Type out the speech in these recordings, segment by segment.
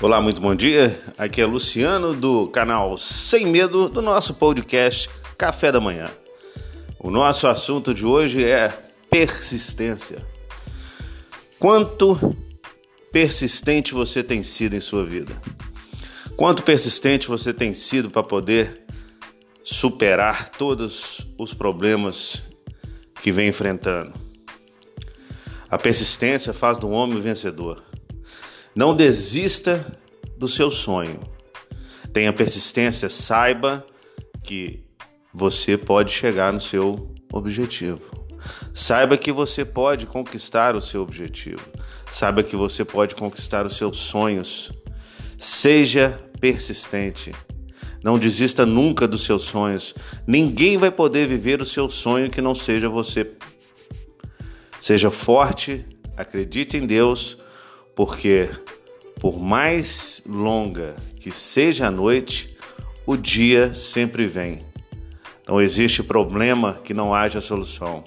Olá, muito bom dia. Aqui é Luciano do canal Sem Medo do nosso podcast Café da Manhã. O nosso assunto de hoje é persistência. Quanto persistente você tem sido em sua vida? Quanto persistente você tem sido para poder superar todos os problemas que vem enfrentando? A persistência faz do homem vencedor. Não desista do seu sonho. Tenha persistência, saiba que você pode chegar no seu objetivo. Saiba que você pode conquistar o seu objetivo. Saiba que você pode conquistar os seus sonhos. Seja persistente. Não desista nunca dos seus sonhos. Ninguém vai poder viver o seu sonho que não seja você. Seja forte, acredite em Deus, porque por mais longa que seja a noite, o dia sempre vem. Não existe problema que não haja solução.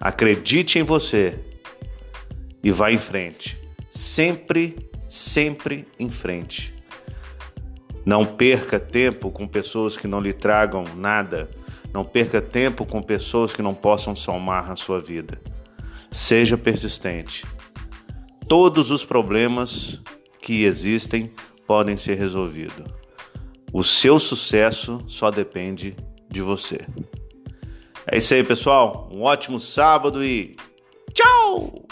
Acredite em você e vá em frente. Sempre, sempre em frente. Não perca tempo com pessoas que não lhe tragam nada. Não perca tempo com pessoas que não possam somar na sua vida. Seja persistente. Todos os problemas que existem podem ser resolvidos. O seu sucesso só depende de você. É isso aí, pessoal. Um ótimo sábado e tchau!